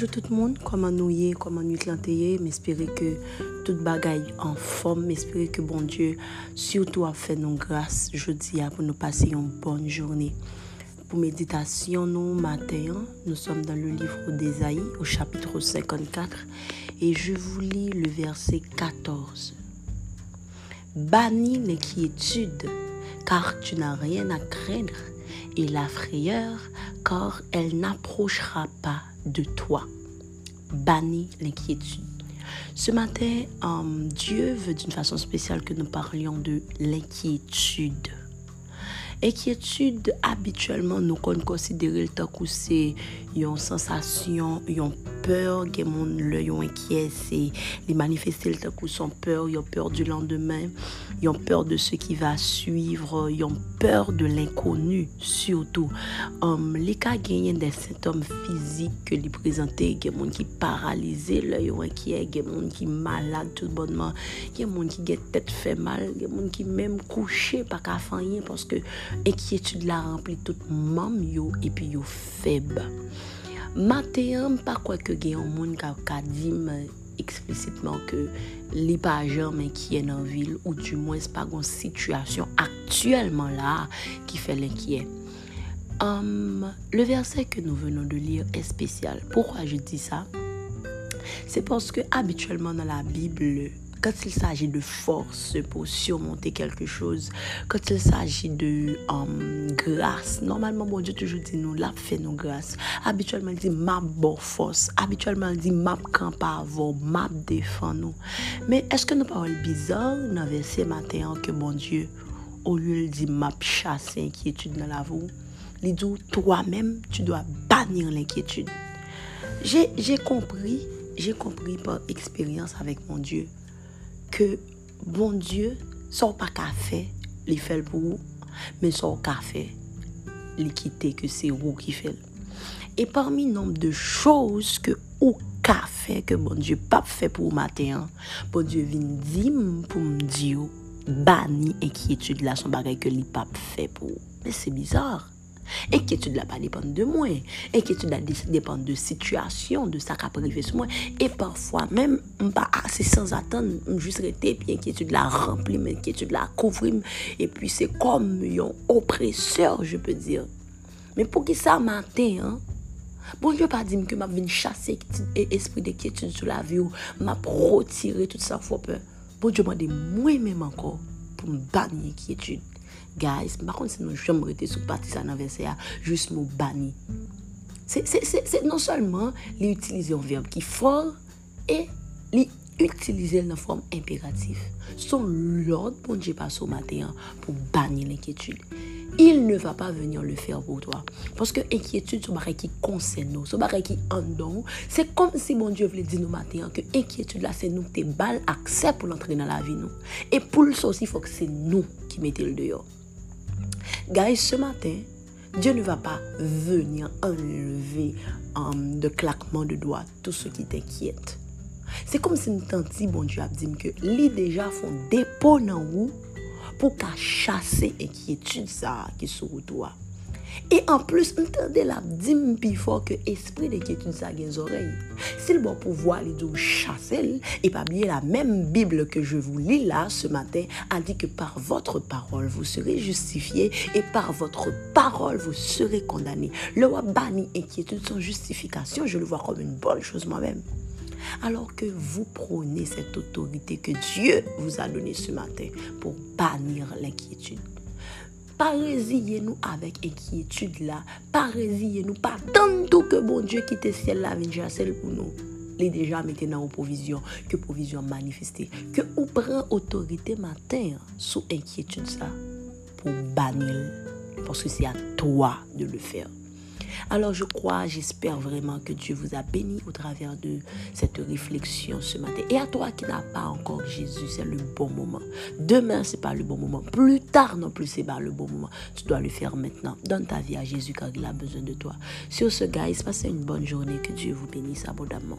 Bonjour tout le monde, comment nous y est, comment nous y m'espérer que toute bagaille en forme, m'espérer que bon Dieu surtout a fait nos grâces jeudi pour nous passer une bonne journée. Pour méditation, nous, matin, nous sommes dans le livre d'Ésaïe au chapitre 54 et je vous lis le verset 14. Bannis l'inquiétude car tu n'as rien à craindre et la frayeur car elle n'approchera pas de toi. Bannis l'inquiétude. Ce matin, euh, Dieu veut d'une façon spéciale que nous parlions de l'inquiétude. Inquiétude, habituellement, nous considérons le temps que c'est une sensation, une peur, gen moun lè yon enkyese, li manifestel takou son peur, yon peur du landemen, yon peur de se ki va suivre, yon peur de l'inkonu, surtout. Um, li ka genyen den sintom fizik ke li prezante, gen moun ki paralize lè yon enkyese, gen moun ki malade tout bonman, gen moun ki gen tèt fè mal, gen moun ki mèm kouche pa ka fanyen, porske enkyetude la rempli tout mam yo, epi yo feb. Matin, pas quoi que gen yon moun ka, ka dit explicitement que li pa qui est dans ville ou du moins pas une situation actuellement là qui fait l'inquiet. Um, le verset que nous venons de lire est spécial. Pourquoi je dis ça? C'est parce que habituellement dans la Bible, quand il s'agit de force pour surmonter quelque chose, quand il s'agit de um, grâce, normalement, bon Dieu toujours dit nous, là, fait nous grâce. Habituellement, il dit ma bonne force. Habituellement, il dit ma camp avant, ma défend nous. Mais est-ce que nous parlons bizarre dans verset matin que bon Dieu, au lieu de dire m'a chasse inquiétude dans la vie, il dit toi-même, tu dois bannir l'inquiétude. J'ai compris, j'ai compris par expérience avec mon Dieu ke bon Diyo sa ou pa ka fe li fel pou ou, men sa ou ka fe li kite ke se ou ki fel. E parmi nombe de chouz ke ou ka fe ke bon Diyo pa fe pou ou maten, bon Diyo vin dim pou m Diyo bani enkyetude la son bagay ke li pa fe pou ou. Men se bizar. Enkyetude la pa depande de mwen. Enkyetude la depande de situasyon, de sa ka prive sou mwen. E parfwa, mèm mpa ase sans atan, mjus rete, pi enkyetude la remplim, enkyetude la kouvrim, e pi se kom yon opreseur, je pe dir. Men pou ki sa maten, an, Bon, je pa dim ke map vin chase espri de kietude sou la vi ou map rotire tout sa fwope. Bon, je mande mwen menm anko pou m banye kietude. Guys, par contre, si nous jamais rester sous partie ça dans verset juste nous banni. C'est non seulement l'utiliser un verbe qui fort et l'utiliser dans forme impérative. Son l'ordre pour Dieu passe au matin pour bannir l'inquiétude il ne va pas venir le faire pour toi. Parce que inquiétude, c'est un qui concerne nous, c'est un qui en nous. C'est comme si mon Dieu voulait dire nous matin que inquiétude là, c'est nous qui balles accès pour l'entrer dans la vie. Nous. Et pour le aussi, il faut que c'est nous qui mettons le dehors. Guys, ce matin, Dieu ne va pas venir enlever um, de claquement de doigts tout ce qui t'inquiète. C'est comme si nous tanti, bon Dieu, a dit que les déjà font dépôt dans vous pour qu'à chasser inquiétude ça qui est sur toi. Et en plus, entendez la dîme plus fort que esprit d'inquiétude ça les oreilles. C'est le bon pouvoir les deux chasser et pas oublier la même Bible que je vous lis là ce matin a dit que par votre parole vous serez justifiés et par votre parole vous serez condamnés. Le roi banni inquiétude sans justification, je le vois comme une bonne chose moi-même alors que vous prenez cette autorité que Dieu vous a donnée ce matin pour bannir l'inquiétude. pa reziye nou avèk enkyetude la, pa reziye nou, pa tanto ke bon Diyo ki te siel la vin jasel pou nou. Li deja mette nan ou provizyon, ke provizyon manifeste, ke ou pren otorite matin sou enkyetude sa. Pou banil, porske se a toa de le fèr. Alors je crois, j'espère vraiment que Dieu vous a béni au travers de cette réflexion ce matin. Et à toi qui n'as pas encore Jésus, c'est le bon moment. Demain, c'est pas le bon moment. Plus tard non plus, c'est pas le bon moment. Tu dois le faire maintenant. Donne ta vie à Jésus car il a besoin de toi. Sur ce, guys, passez une bonne journée. Que Dieu vous bénisse abondamment.